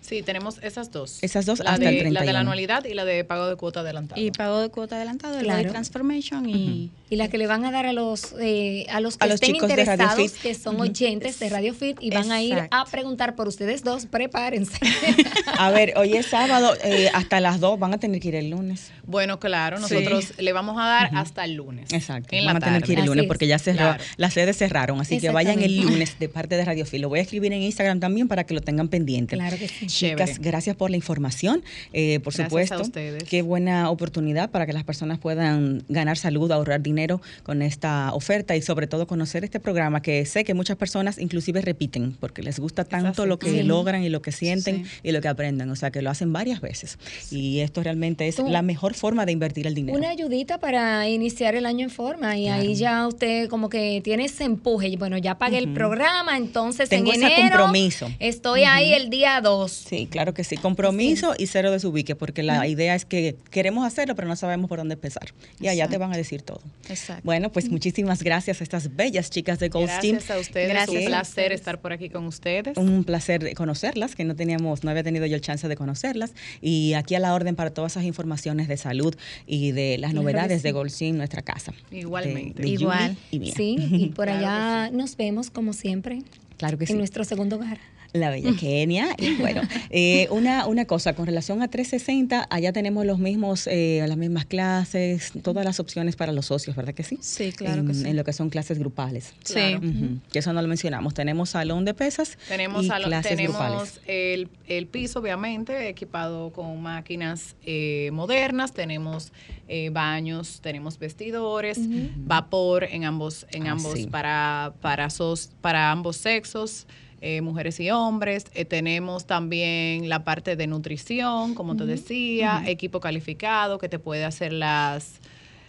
Sí, tenemos esas dos. Esas dos la hasta de, el La de 31. la anualidad y la de pago de cuota adelantada. Y pago de cuota adelantado, el Claro. Body Transformation y... Y la que le van a dar a los eh, a los que A los estén chicos de Radio interesados, que son oyentes de Radio Fit y van a ir a preguntar por ustedes dos, prepárense. [LAUGHS] A ver, hoy es sábado, eh, hasta las 2 van a tener que ir el lunes. Bueno, claro, Sí. nosotros le vamos a dar hasta el lunes. Exacto. En van la a tener que ir el lunes es. porque ya cerró, Claro. las sedes cerraron, así que vayan el lunes de parte de Radio Fit. Lo voy a escribir en Instagram también para que lo tengan pendiente. claro que sí. Chévere. Chicas, gracias por la información. Eh, por Gracias supuesto, a ustedes. qué buena oportunidad para que las personas puedan ganar salud, ahorrar dinero con esta oferta y sobre todo conocer este programa que sé que muchas personas inclusive repiten porque les gusta tanto lo que Sí. logran y lo que sienten Sí. y lo que aprenden. O sea, que lo hacen varias veces. Y esto realmente es Tú- la mejor forma de invertir el dinero. Una ayudita para iniciar el año en forma y ahí ya usted como que tiene ese empuje. Y Bueno, ya pagué el programa, entonces Tengo en ese enero compromiso. estoy ahí el día 2. Sí, claro que sí. Compromiso y cero desubique, porque la idea es que queremos hacerlo, pero no sabemos por dónde empezar. Y allá te van a decir todo. Exacto. Bueno, pues muchísimas gracias a estas bellas chicas de Gold. Gracias a ustedes. Gracias Un placer estar por aquí con ustedes. Un placer conocerlas, que no teníamos, no había tenido yo el chance de conocerlas. Y aquí a la orden para todas esas informaciones de salud y de las novedades de. Gold nuestra casa. Igualmente. De- de Igual. Y. Sí, y por Claro allá nos vemos como siempre Claro que en sí. nuestro segundo hogar. La bella [LAUGHS] Kenia. Y bueno, eh, una, una cosa, con relación a 360, allá tenemos los mismos, eh, las mismas clases, todas las opciones para los socios, ¿verdad que sí? Sí, claro en, que sí. en lo que son clases grupales. Sí. Claro. Ujú, Que eso no lo mencionamos. Tenemos salón de pesas Tenemos, y salón- clases grupales. tenemos el, el piso, obviamente, equipado con máquinas eh, modernas. Tenemos eh, baños, tenemos vestidores, vapor en ambos, en Ah, ambos sí. para, para, sos- para ambos sexos. Eh, mujeres y hombres. Eh, tenemos también la parte de nutrición, como te decía, equipo calificado que te puede hacer las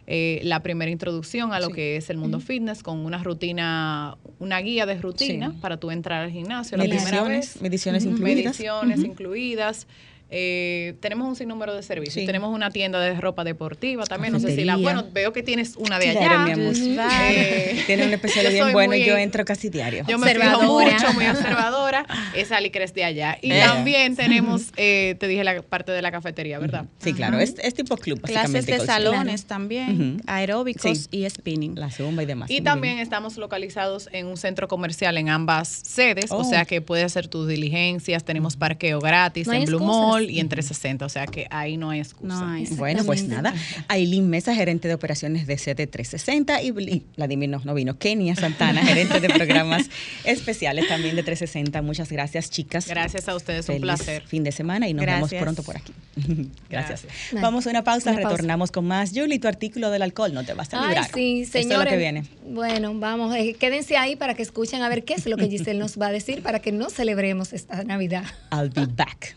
eh, la primera introducción a lo que es el mundo fitness con una rutina, una guía de rutina Sí. para tú entrar al gimnasio la primera Mediciones, vez. mediciones Ujú. incluidas. Mediciones incluidas. Eh, tenemos un sinnúmero de servicios. Sí. Tenemos una tienda de ropa deportiva también. No sé si la. Bueno, veo que tienes una de Claro, allá. mi amor. Ujú. Eh, Tiene un especial bien bueno, muy- yo entro casi diario. yo me fijo mucho, muy observadora. Esa licres de allá. Y Eh. también tenemos, eh, te dije la parte de la cafetería, ¿verdad? Sí, claro, es, es tipo club, Clases de salones también, aeróbicos Sí. y spinning. La zumba y demás. Y también bien. estamos localizados en un centro comercial en ambas sedes, o Oh. sea que puedes hacer tus diligencias, tenemos parqueo gratis No en Blue. Mall y en 360, o sea que ahí no hay excusa. No hay. Bueno, pues nada. Aileen Mesa, gerente de operaciones de CD360 y, y Vladimir no, no vino. Kenia Santana, [LAUGHS] gerente de programas especiales también de 360. Muchas gracias, chicas. Gracias a ustedes, un Feliz placer. fin de semana y nos vemos pronto por aquí. [LAUGHS] Gracias. Gracias. Vamos a una pausa, Una pausa. retornamos con más. Julie, tu artículo del alcohol no te vas a Ay, librar. sí, es señores. lo que viene. Bueno, vamos, eh, quédense ahí para que escuchen a ver qué es lo que Giselle nos va a decir para que no celebremos esta Navidad. I'll be back.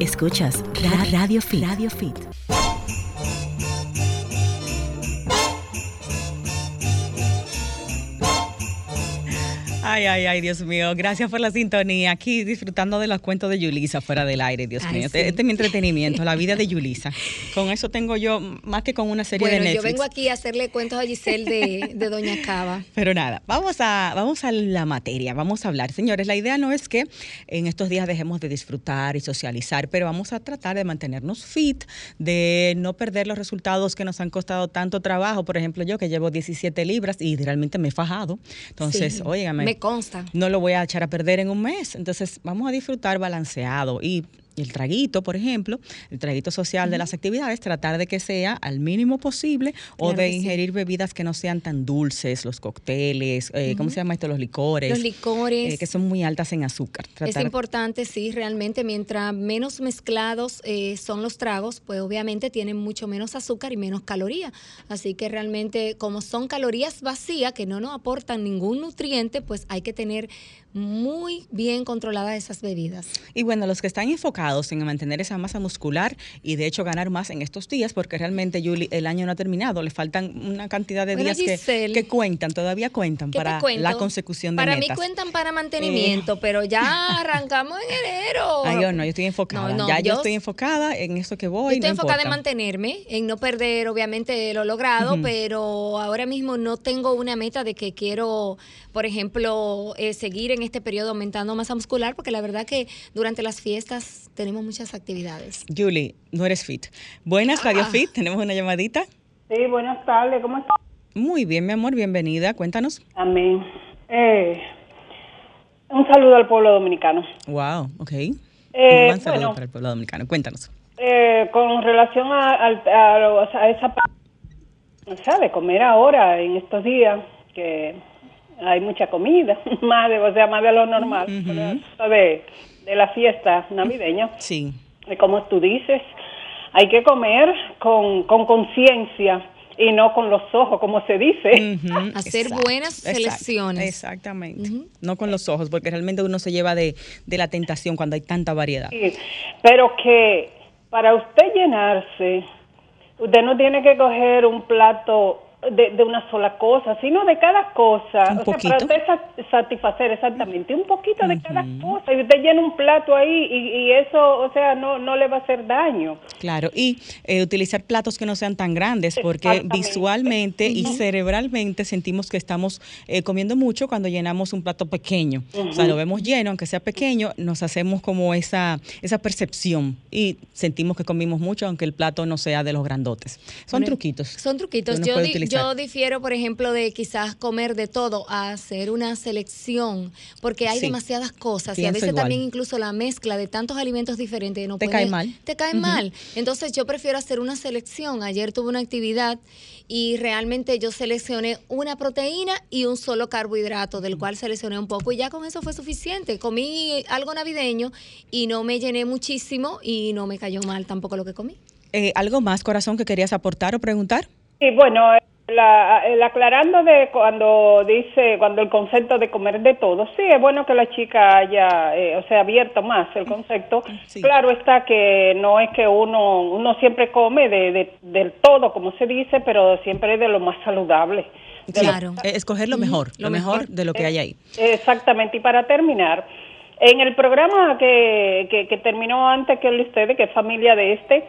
Escuchas Ra- Radio Fit. Radio Fit. Ay, ay, ay, Dios mío. Gracias por la sintonía. Aquí disfrutando de los cuentos de Yulisa fuera del aire, Dios Ay, mío. Este, sí. este es mi entretenimiento, la vida de Yulisa. Con eso tengo yo más que con una serie Bueno, de yo Netflix. vengo aquí a hacerle cuentos a Giselle de, de Doña Cava. [LAUGHS] Pero nada, vamos a, vamos a la materia, vamos a hablar. Señores, la idea no es que en estos días dejemos de disfrutar y socializar, pero vamos a tratar de mantenernos fit, de no perder los resultados que nos han costado tanto trabajo. Por ejemplo, yo que llevo 17 libras y realmente me he fajado. Entonces, Sí, óigame. Me no lo voy a echar a perder en un mes. Entonces, vamos a disfrutar balanceado y y el traguito, por ejemplo, el traguito social de las actividades, tratar de que sea al mínimo posible o Claro de sí. ingerir bebidas que no sean tan dulces, los cócteles, eh, ¿cómo se llama esto? Los licores. Los licores. eh, que son muy altas en azúcar. Es importante, sí, realmente, mientras menos mezclados eh, son los tragos, pues obviamente tienen mucho menos azúcar y menos calorías. Así que realmente, como son calorías vacías que no nos aportan ningún nutriente, pues hay que tener muy bien controladas esas bebidas. Y bueno, los que están enfocados enfocados en mantener esa masa muscular y de hecho ganar más en estos días, porque realmente, Julie, el año no ha terminado, le faltan una cantidad de días que, que, cuentan, todavía cuentan para la consecución de para metas. Para mí cuentan para mantenimiento, eh. pero ya arrancamos en enero. Ay, yo no, yo estoy enfocada, ya yo, estoy enfocada en eso que voy. Yo estoy enfocada en mantenerme, en no perder, obviamente, lo logrado, pero ahora mismo no tengo una meta de que quiero, por ejemplo, eh, seguir en este periodo aumentando masa muscular, porque la verdad que durante las fiestas tenemos muchas actividades. Julie, no eres fit. Buenas, Radio ah. Fit, tenemos una llamadita. Sí, buenas tardes, ¿cómo estás? Muy bien, mi amor, bienvenida, cuéntanos. Amén. Eh, un saludo al pueblo dominicano. Wow, ok. Eh, un saludo para el pueblo dominicano, cuéntanos. Eh, con relación a, a, esa ¿sabe? Comer ahora, en estos días, que hay mucha comida, [LAUGHS] más de, o sea, más de lo normal, de, la fiesta navideña. Sí. Como tú dices, hay que comer con conciencia y no con los ojos, como se dice. [LAUGHS] Hacer buenas selecciones. exactamente. No con los ojos, porque realmente uno se lleva de, de la tentación cuando hay tanta variedad. Sí, pero que para usted llenarse, usted no tiene que coger un plato de, una sola cosa, sino de cada cosa. ¿Un o poquito? sea, para usted satisfacer exactamente un poquito de cada cosa. Y usted llena un plato ahí y, eso, o sea, no, no le va a hacer daño. Claro, y eh, utilizar platos que no sean tan grandes, porque visualmente y cerebralmente sentimos que estamos eh, comiendo mucho cuando llenamos un plato pequeño. O sea, lo vemos lleno, aunque sea pequeño, nos hacemos como esa, esa percepción y sentimos que comimos mucho, aunque el plato no sea de los grandotes. Son truquitos. Son truquitos. Yo, yo difiero, por ejemplo, de quizás comer de todo a hacer una selección, porque hay demasiadas cosas y a veces también incluso la mezcla de tantos alimentos diferentes no te cae mal. Te cae mal. Entonces yo prefiero hacer una selección. Ayer tuve una actividad y realmente yo seleccioné una proteína y un solo carbohidrato, del cual seleccioné un poco y ya con eso fue suficiente. Comí algo navideño y no me llené muchísimo y no me cayó mal tampoco lo que comí. Eh, ¿Algo más, corazón, que querías aportar o preguntar? Sí, bueno, la, el aclarando de cuando dice, cuando el concepto de comer de todo, sí, es bueno que la chica haya, eh, o sea, abierto más el concepto. Claro está que no es que uno, uno siempre come de, del todo, como se dice, pero siempre es de lo más saludable. Claro. Eh, escoger lo mejor, lo, mejor, de lo que hay ahí. Exactamente. Y para terminar, en el programa que, que, que terminó antes que el de ustedes, que es familia de este,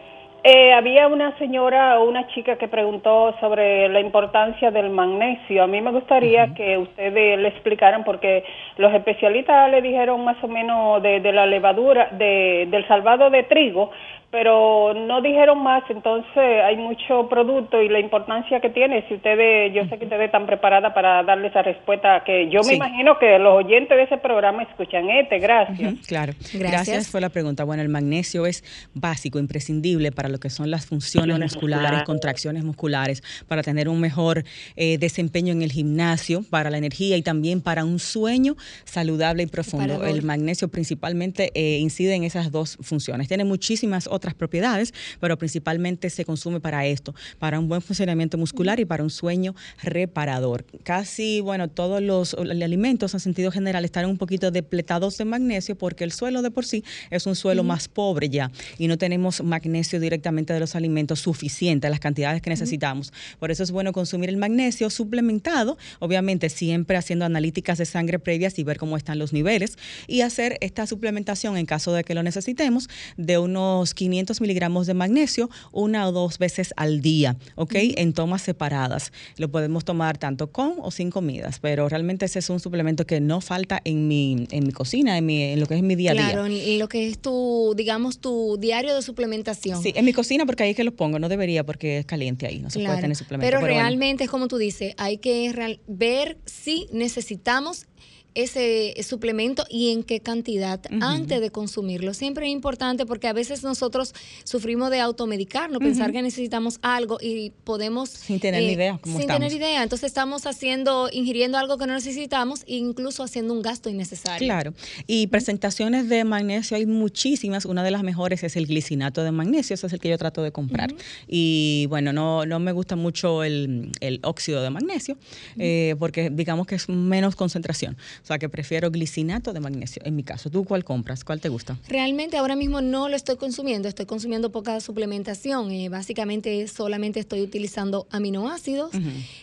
eh, había una señora o una chica que preguntó sobre la importancia del magnesio. A mí me gustaría que ustedes le explicaran porque los especialistas le dijeron más o menos de, de la levadura, de, del salvado de trigo, pero no dijeron más, entonces hay mucho producto y la importancia que tiene. Si ustedes, yo sé que ustedes están preparadas para darle esa respuesta, que yo me imagino que los oyentes de ese programa escuchan este. Gracias. claro. Gracias. Gracias. Fue la pregunta. Bueno, el magnesio es básico, imprescindible para lo que son las funciones musculares, contracciones musculares, para tener un mejor eh, desempeño en el gimnasio, para la energía y también para un sueño saludable y profundo. El magnesio principalmente eh, incide en esas dos funciones. Tiene muchísimas otras otras propiedades, pero principalmente se consume para esto, para un buen funcionamiento muscular y para un sueño reparador. Casi, bueno, todos los, alimentos en sentido general están un poquito depletados de magnesio porque el suelo de por sí es un suelo más pobre ya y no tenemos magnesio directamente de los alimentos suficiente, las cantidades que necesitamos. Por eso es bueno consumir el magnesio suplementado, obviamente siempre haciendo analíticas de sangre previas y ver cómo están los niveles y hacer esta suplementación en caso de que lo necesitemos de unos 15 500 miligramos de magnesio una o dos veces al día, ¿ok? En tomas separadas. Lo podemos tomar tanto con o sin comidas, pero realmente ese es un suplemento que no falta en mi, en mi cocina, en, mi, en lo que es mi día a día. Claro, en lo que es tu, digamos, tu diario de suplementación. Sí, en mi cocina porque ahí es que lo pongo, no debería porque es caliente ahí, no se puede tener suplemento. Pero, realmente es como tú dices, hay que ver si necesitamos ese suplemento y en qué cantidad antes de consumirlo. Siempre es importante porque a veces nosotros sufrimos de automedicarnos, pensar que necesitamos algo y podemos... Sin tener eh, idea. sin tener idea. Entonces estamos haciendo, ingiriendo algo que no necesitamos e incluso haciendo un gasto innecesario. Claro. Y presentaciones de magnesio hay muchísimas. Una de las mejores es el glicinato de magnesio. Ese es el que yo trato de comprar. Y bueno, no, no me gusta mucho el, óxido de magnesio eh, porque digamos que es menos concentración. O sea que prefiero glicinato de magnesio. En mi caso, ¿tú cuál compras? ¿Cuál te gusta? Realmente ahora mismo no lo estoy consumiendo, estoy consumiendo poca suplementación. Eh, básicamente solamente estoy utilizando aminoácidos,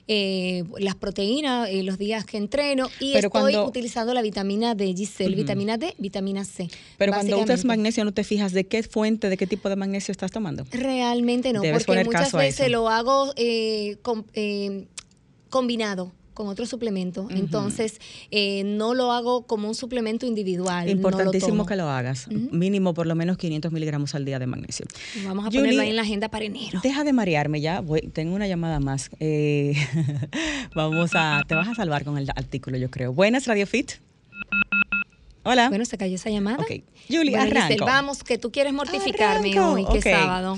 eh, las proteínas, eh, los días que entreno y Pero estoy cuando- utilizando la vitamina D, Giselle, vitamina D, vitamina C. Pero cuando usas magnesio, ¿no te fijas de qué fuente, de qué tipo de magnesio estás tomando? Realmente no, Debes porque muchas veces lo hago eh, com- eh, combinado con otro suplemento. Entonces, eh, no lo hago como un suplemento individual. Importantísimo no lo tomo. que lo hagas. Mínimo por lo menos 500 miligramos al día de magnesio. Vamos a Julie, ponerlo ahí en la agenda para enero. Deja de marearme ya. Voy- tengo una llamada más. Eh, [LAUGHS] vamos a. Te vas a salvar con el artículo, yo creo. Buenas, Radio Fit. Hola. Bueno, se cayó esa llamada. Ok. Julie, Bueno, Giselle, vamos, que tú quieres mortificarme Arranco. hoy, que es sábado.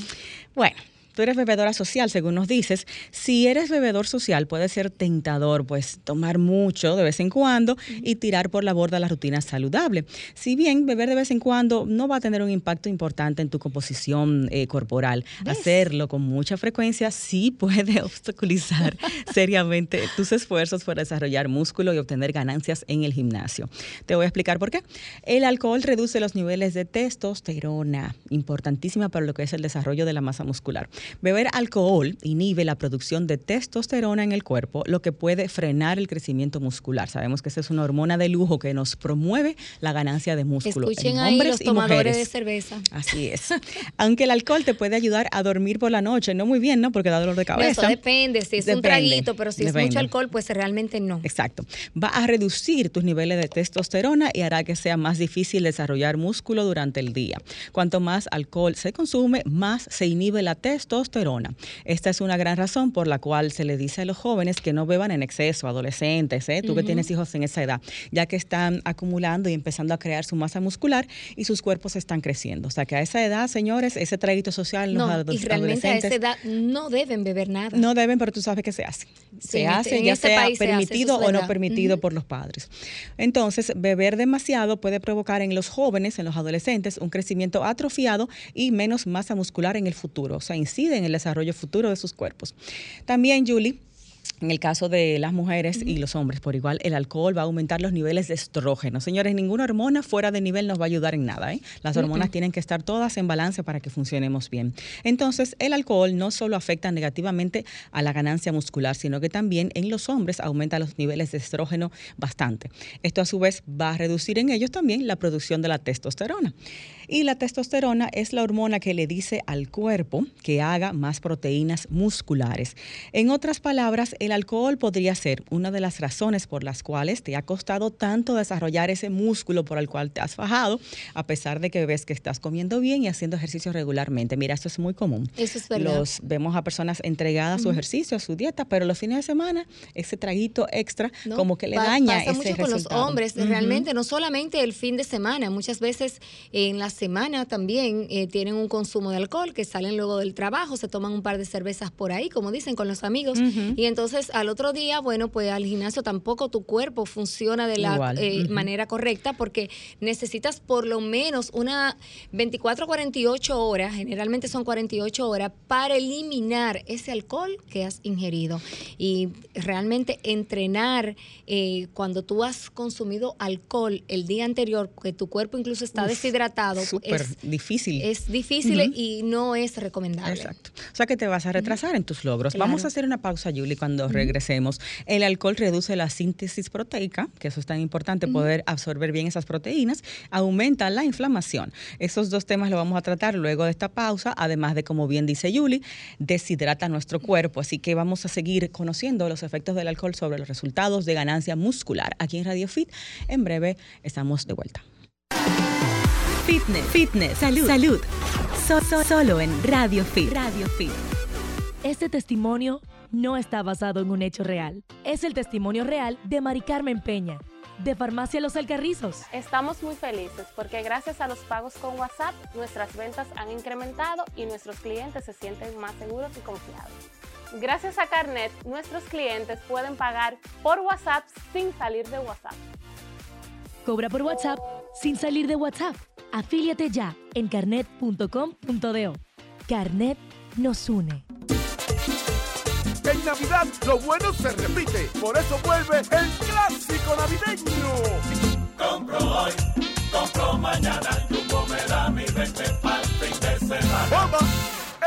Bueno. Tú eres bebedora social, según nos dices. Si eres bebedor social, puede ser tentador, pues tomar mucho de vez en cuando y tirar por la borda la rutina saludable. Si bien beber de vez en cuando no va a tener un impacto importante en tu composición eh, corporal, hacerlo con mucha frecuencia sí puede [LAUGHS] obstaculizar [LAUGHS] seriamente tus esfuerzos por desarrollar músculo y obtener ganancias en el gimnasio. Te voy a explicar por qué. El alcohol reduce los niveles de testosterona, importantísima para lo que es el desarrollo de la masa muscular. Beber alcohol inhibe la producción de testosterona en el cuerpo, lo que puede frenar el crecimiento muscular. Sabemos que esa es una hormona de lujo que nos promueve la ganancia de músculo Escuchen en ahí hombres los y tomadores mujeres. de cerveza. Así es. Aunque el alcohol te puede ayudar a dormir por la noche, no muy bien, ¿no? Porque da dolor de No, cabeza. eso depende, si es un traguito, pero si es mucho alcohol, pues realmente no. Exacto. Va a reducir tus niveles de testosterona y hará que sea más difícil desarrollar músculo durante el día. Cuanto más alcohol se consume, más se inhibe la testosterona. Esta es una gran razón por la cual se le dice a los jóvenes que no beban en exceso, adolescentes, ¿eh? tú que tienes hijos en esa edad, ya que están acumulando y empezando a crear su masa muscular y sus cuerpos están creciendo. O sea que a esa edad, señores, ese traguito social los No, ado- y realmente a adolescentes esa edad no deben beber nada. no deben, pero tú sabes que se hace. Sí, Se este- hace, en ya este sea se hace, permitido o no permitido por los padres. Entonces, beber demasiado puede provocar en los jóvenes, en los adolescentes, un crecimiento atrofiado y menos masa muscular en el futuro. O sea, incide en el desarrollo futuro de sus cuerpos. También, Julie. En el caso de las mujeres y los hombres por igual, el alcohol va a aumentar los niveles de estrógeno. Señores, ninguna hormona fuera de nivel nos va a ayudar en nada. ¿eh? Las hormonas tienen que estar todas en balance para que funcionemos bien. Entonces, el alcohol no solo afecta negativamente a la ganancia muscular, sino que también en los hombres aumenta los niveles de estrógeno bastante. Esto a su vez va a reducir en ellos también la producción de la testosterona. Y la testosterona es la hormona que le dice al cuerpo que haga más proteínas musculares. En otras palabras, el alcohol podría ser una de las razones por las cuales te ha costado tanto desarrollar ese músculo por el cual te has fajado, a pesar de que ves que estás comiendo bien y haciendo ejercicio regularmente. Mira, esto es muy común. Eso es verdad. Los vemos a personas entregadas a su ejercicio, a su dieta, pero los fines de semana ese traguito extra ¿no? como que le daña Pasa ese mucho con los hombres, realmente, no solamente el fin de semana, muchas veces en la semana también eh, tienen un consumo de alcohol, que salen luego del trabajo, se toman un par de cervezas por ahí, como dicen, con los amigos, y entonces al otro día, bueno, pues al gimnasio tampoco tu cuerpo funciona de la eh, manera correcta, porque necesitas por lo menos una 24 a 48 horas, generalmente son 48 horas, para eliminar ese alcohol que has ingerido. Y realmente entrenar eh, cuando tú has consumido alcohol el día anterior, que tu cuerpo incluso está Uf, deshidratado, es, difícil. es difícil y no es recomendable. Exacto. O sea que te vas a retrasar en tus logros. Claro. Vamos a hacer una pausa, Julie, cuando regresemos. El alcohol reduce la síntesis proteica, que eso es tan importante, poder absorber bien esas proteínas, aumenta la inflamación. Esos dos temas los vamos a tratar luego de esta pausa, además de, como bien dice Julie, deshidrata nuestro cuerpo. Así que vamos a seguir conociendo los efectos del alcohol sobre los resultados de ganancia muscular. Aquí en Radio Fit, en breve estamos de vuelta. Fitness, fitness, salud, salud. So- so- solo en Radio Fit. Radio Fit. Este testimonio no está basado en un hecho real. Es el testimonio real de Mari Carmen Peña, de Farmacia Los Alcarrizos. Estamos muy felices porque gracias a los pagos con WhatsApp nuestras ventas han incrementado y nuestros clientes se sienten más seguros y confiados. Gracias a Carnet, nuestros clientes pueden pagar por WhatsApp sin salir de WhatsApp. Cobra por WhatsApp sin salir de WhatsApp. Afíliate ya en carnet.com.do. Carnet nos une. Navidad lo bueno se repite. Por eso vuelve el clásico navideño. Compro hoy, compro mañana, Jumbo me da mi 20 para fin de semana. ¡Bomba!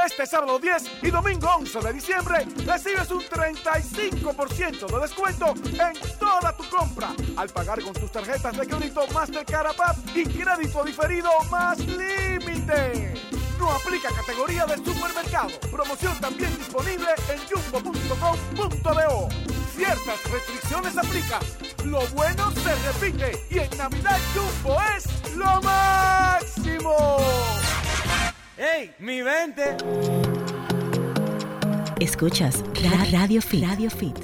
Este sábado 10 y domingo 11 de diciembre recibes un 35% de descuento en toda tu compra al pagar con tus tarjetas de crédito Mastercard y crédito diferido más límite. No aplica categoría de supermercado. Promoción también disponible en jumbo.com.do. Ciertas restricciones aplican. Lo bueno se repite y en Navidad Jumbo es lo máximo. ¡Ey, mi 20! Escuchas Ra- Radio Fit. Radio Fit.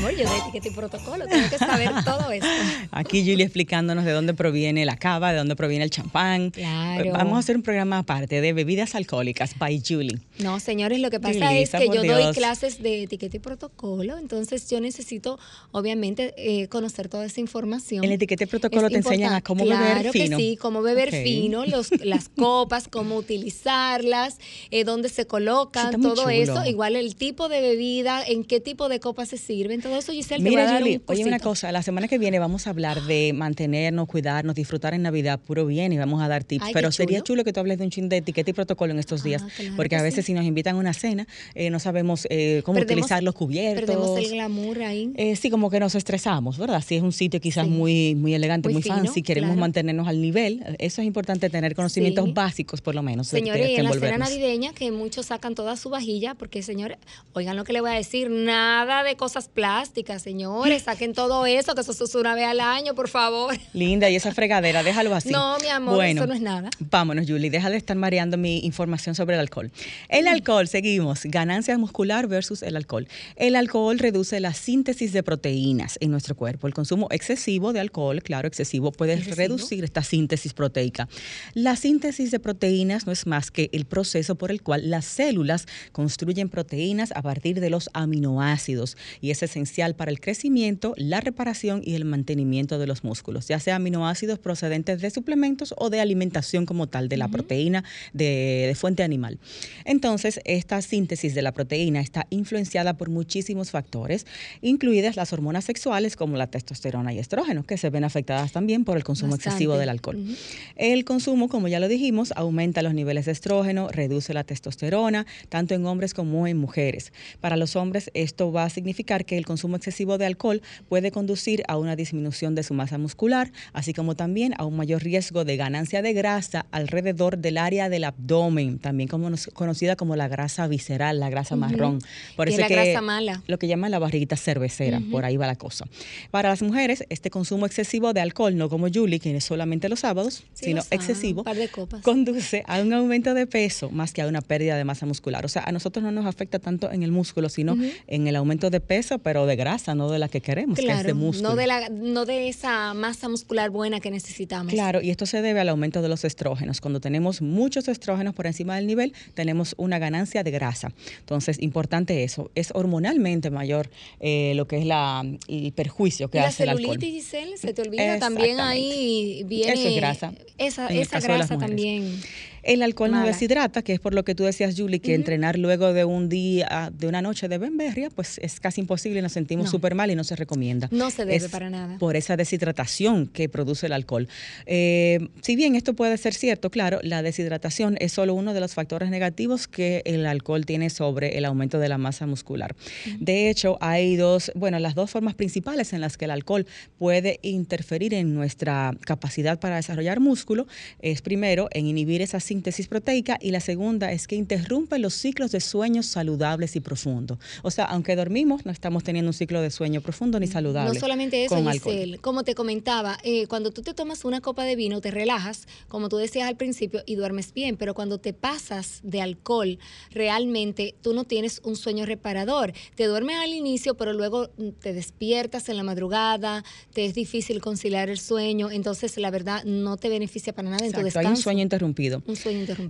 Amor, yo de etiqueta y protocolo tengo que saber [LAUGHS] todo esto. Aquí Julie explicándonos de dónde proviene la cava, de dónde proviene el champán. Claro. Vamos a hacer un programa aparte de bebidas alcohólicas by Julie. No, señores, lo que pasa es que yo doy clases de etiqueta y protocolo, entonces yo necesito, obviamente, eh, conocer toda esa información. En etiqueta y protocolo Es te enseñan a cómo claro beber fino. que sí, cómo beber fino, los, [LAUGHS] las copas, cómo utilizarlas, eh, dónde se colocan, todo eso, igual el tipo de bebida, en qué tipo de copas se sirven, todo eso, Giselle, te voy a Mira, dar un oye una cosa, la semana que viene vamos a hablar de mantenernos, cuidarnos, disfrutar en Navidad puro bien y vamos a dar tips. Ay, Pero sería chulo. que tú hables de un chin de etiqueta y protocolo en estos días, claro porque que a veces sí. si nos invitan a una cena eh, no sabemos eh, cómo Perdemos- utilizar los cubiertos. Perdemos el glamour ahí. Eh, sí, como que nos estresamos, ¿verdad? Si es un sitio quizás muy, muy elegante, Muy muy, fino, fancy, queremos claro. mantenernos al nivel. Eso es importante tener conocimientos Sí. básicos, por lo menos. de- de Señores, y en la cena navideña, que muchos sacan toda su vajilla, porque señores, oigan lo que le voy a decir, nada de cosas plásticas, señores, saquen todo eso, que eso se usa una vez al año, por favor. Linda, y esa fregadera, déjalo así. No, mi amor, Bueno, eso no es nada. Vámonos, Julie, deja de estar mareando mi información sobre el alcohol. El alcohol, seguimos, ganancia muscular versus el alcohol. El alcohol reduce la síntesis de proteínas en nuestro cuerpo. El consumo excesivo de alcohol, claro, excesivo, puede ¿Excesivo? reducir esta síntesis proteica. La síntesis de proteínas no es más que el proceso por el cual las células construyen proteínas a partir de los aminoácidos y es esencial para el crecimiento, la reparación y el mantenimiento de los músculos, ya sea aminoácidos procedentes de suplementos o de alimentación como tal, de la proteína de, de fuente animal. Entonces, esta síntesis de la proteína está influenciada por muchísimos factores, incluidas las hormonas sexuales como la testosterona y estrógeno, que se ven afectadas también por el consumo Bastante. excesivo del alcohol. Ujú. El consumo, como ya lo dijimos, aumenta los niveles de estrógeno, reduce la testosterona, tanto en hombres como en mujeres. Para los hombres, esto va a significar que el consumo excesivo de alcohol puede conducir a una disminución de su masa muscular, así como también a un mayor riesgo de ganancia de grasa alrededor del área del abdomen, también como conocida como la grasa visceral, la grasa marrón. Por eso es la que grasa mala. lo que llaman la barriguita cervecera, por ahí va la cosa. Para las mujeres, este consumo excesivo de alcohol, no como Julie, que es solamente los sábados, Sí, sino excesivo, un par de copas. conduce a un aumento de peso más que a una pérdida de masa muscular. O sea, a nosotros no nos afecta tanto en el músculo, sino en el aumento de peso, pero de grasa, no de la que queremos, que es de Claro, músculo. no de, la, no de esa masa muscular buena que necesitamos. Claro, y esto se debe al aumento de los estrógenos. Cuando tenemos muchos estrógenos por encima del nivel, tenemos una ganancia de grasa. Entonces, importante eso. Es hormonalmente mayor eh, lo que es la, el perjuicio que y la hace el alcohol. celulitis, Giselle, se te olvida también ahí viene Eso es grasa. Esa, esa grasa también. El alcohol no deshidrata, que es por lo que tú decías, Julie, que entrenar luego de un día, de una noche de bemberria, pues es casi imposible, nos sentimos No. súper mal y no se recomienda. No se debe Es para nada. Por esa deshidratación que produce el alcohol. Eh, si bien esto puede ser cierto, claro, la deshidratación es solo uno de los factores negativos que el alcohol tiene sobre el aumento de la masa muscular. De hecho, hay dos, bueno, las dos formas principales en las que el alcohol puede interferir en nuestra capacidad para desarrollar músculo es primero en inhibir esa síntesis proteica y la segunda es que interrumpe los ciclos de sueños saludables y profundos. O sea, aunque dormimos, no estamos teniendo un ciclo de sueño profundo ni saludable. No solamente eso. Giselle, como te comentaba, eh, cuando tú te tomas una copa de vino, te relajas, como tú decías al principio, y duermes bien, pero cuando te pasas de alcohol, realmente tú no tienes un sueño reparador. Te duermes al inicio, pero luego te despiertas en la madrugada, te es difícil conciliar el sueño, entonces la verdad no te beneficia para nada en tu descanso. hay un sueño interrumpido. Un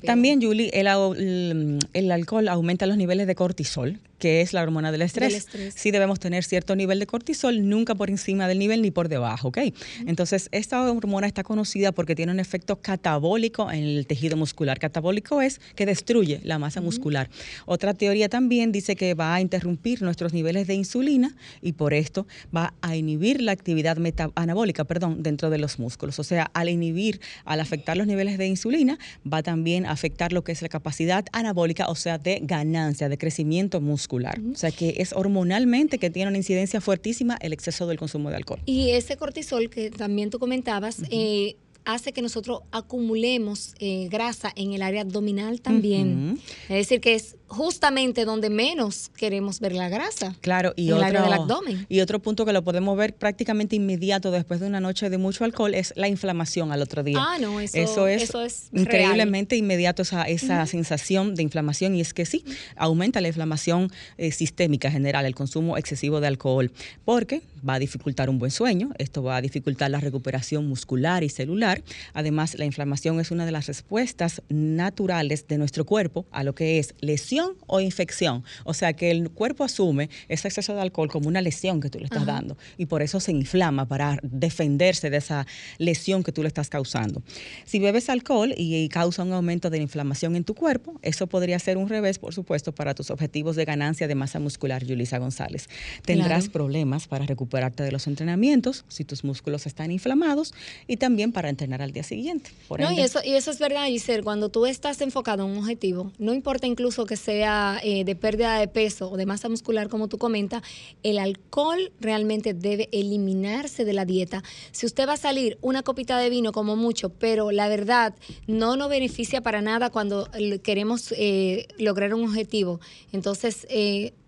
También, Julie, el- el alcohol aumenta los niveles de cortisol, que es la hormona del estrés. estrés. Sí debemos tener cierto nivel de cortisol, nunca por encima del nivel ni por debajo, ¿ok? Entonces, esta hormona está conocida porque tiene un efecto catabólico en el tejido muscular. Catabólico es que destruye la masa muscular. Otra teoría también dice que va a interrumpir nuestros niveles de insulina y por esto va a inhibir la actividad anabólica, perdón, dentro de los músculos. O sea, al inhibir, al afectar los niveles de insulina, va también a afectar lo que es la capacidad anabólica, o sea, de ganancia, de crecimiento muscular. O sea, que es hormonalmente que tiene una incidencia fuertísima el exceso del consumo de alcohol. Y ese cortisol que también tú comentabas, eh, hace que nosotros acumulemos eh, grasa en el área abdominal también. Es decir, que es justamente donde menos queremos ver la grasa. Claro, y en el otro, área del abdomen. y otro punto que lo podemos ver prácticamente inmediato después de una noche de mucho alcohol es la inflamación al otro día. Ah, no, eso- es, eso es increíblemente inmediato esa, esa sensación de inflamación y es que sí, aumenta la inflamación eh, sistémica general, el consumo excesivo de alcohol, porque va a dificultar un buen sueño, esto va a dificultar la recuperación muscular y celular. Además, la inflamación es una de las respuestas naturales de nuestro cuerpo a lo que es lesión o infección. O sea que el cuerpo asume ese exceso de alcohol como una lesión que tú le estás Ajá. dando y por eso se inflama para defenderse de esa lesión que tú le estás causando. Si bebes alcohol y, y causa un aumento de la inflamación en tu cuerpo, eso podría ser un revés, por supuesto, para tus objetivos de ganancia de masa muscular, Yulisa González. Tendrás Claro. problemas para recuperarte de los entrenamientos si tus músculos están inflamados y también para entrenar al día siguiente. Por No, y eso, y eso es verdad, Giselle. Cuando tú estás enfocado en un objetivo, no importa incluso que sea eh, de pérdida de peso o de masa muscular, como tú comentas, el alcohol realmente debe eliminarse de la dieta. Si usted va a salir una copita de vino como mucho, pero la verdad no nos beneficia para nada cuando eh, queremos eh, lograr un objetivo. Entonces,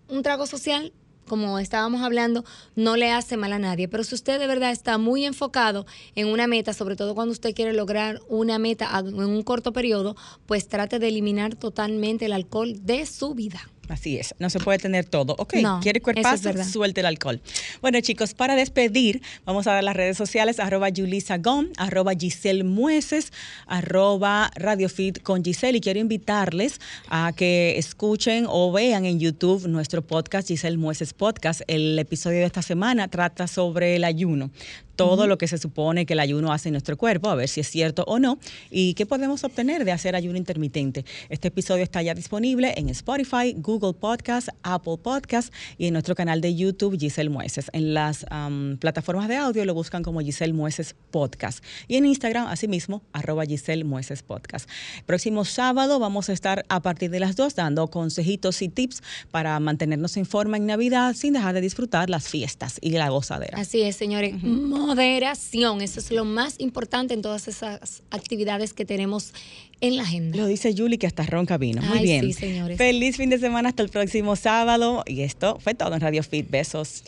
un trago social como estábamos hablando, no le hace mal a nadie. Pero si usted de verdad está muy enfocado en una meta, sobre todo cuando usted quiere lograr una meta en un corto periodo, pues trate de eliminar totalmente el alcohol de su vida. Así es, no se puede tener todo. Ok, No, quiere es cuerpazo, suelte el alcohol. Bueno, chicos, para despedir, vamos a dar las redes sociales, arroba Yulisa Gom, arroba Giselle Mueces, arroba Radio Fit con Giselle. Y quiero invitarles a que escuchen o vean en YouTube nuestro podcast, Giselle Mueces Podcast. El episodio de esta semana trata sobre el ayuno. Todo lo que se supone que el ayuno hace en nuestro cuerpo, a ver si es cierto o no, y qué podemos obtener de hacer ayuno intermitente. Este episodio está ya disponible en Spotify, Google Podcast, Apple Podcast y en nuestro canal de YouTube Giselle Mueces. En las am, plataformas de audio lo buscan como Giselle Mueces Podcast. Y en Instagram, asimismo, arroba Giselle Mueces Podcast. Próximo sábado vamos a estar a partir de las 2 dando consejitos y tips para mantenernos en forma en Navidad sin dejar de disfrutar las fiestas y la gozadera. Así es, señores. Moderación, eso es lo más importante en todas esas actividades que tenemos en la agenda. Lo dice Julie que hasta ronca vino. Muy Ay, bien. sí, señores. Feliz fin de semana hasta el próximo sábado. Y esto fue todo en Radio Fit. Besos.